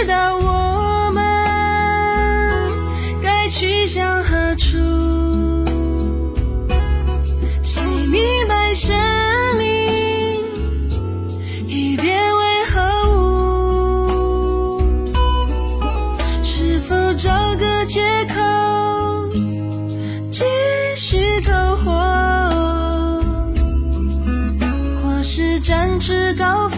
知道我们该去向何处？谁明白生命已变为何物？是否找个借口继续苟活？或是展翅高飞，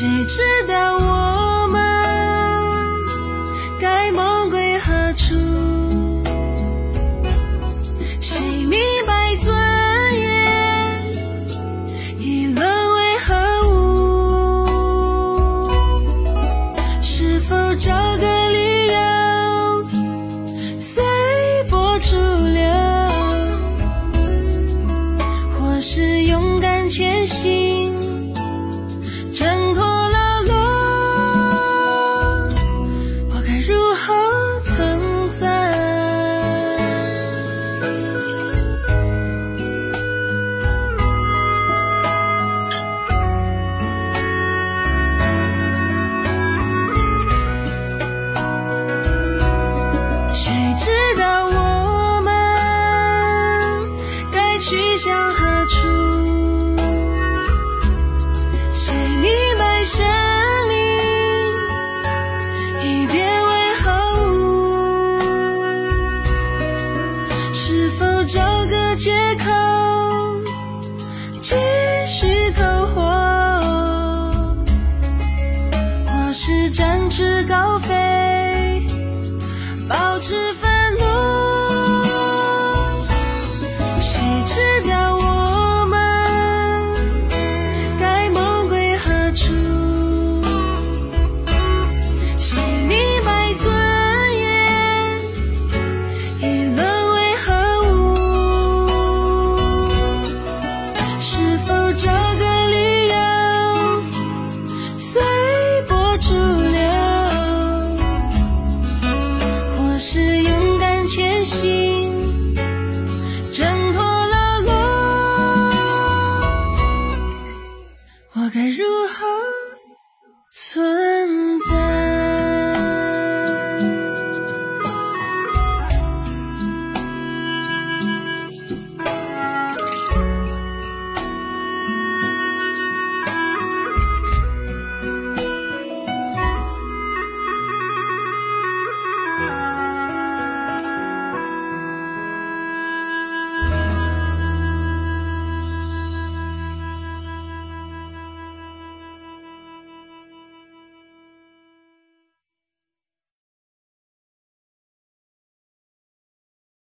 谁知道我们该梦归何处？谁明白尊严已沦为何物？是否找个理由随波逐流？或是勇敢前行。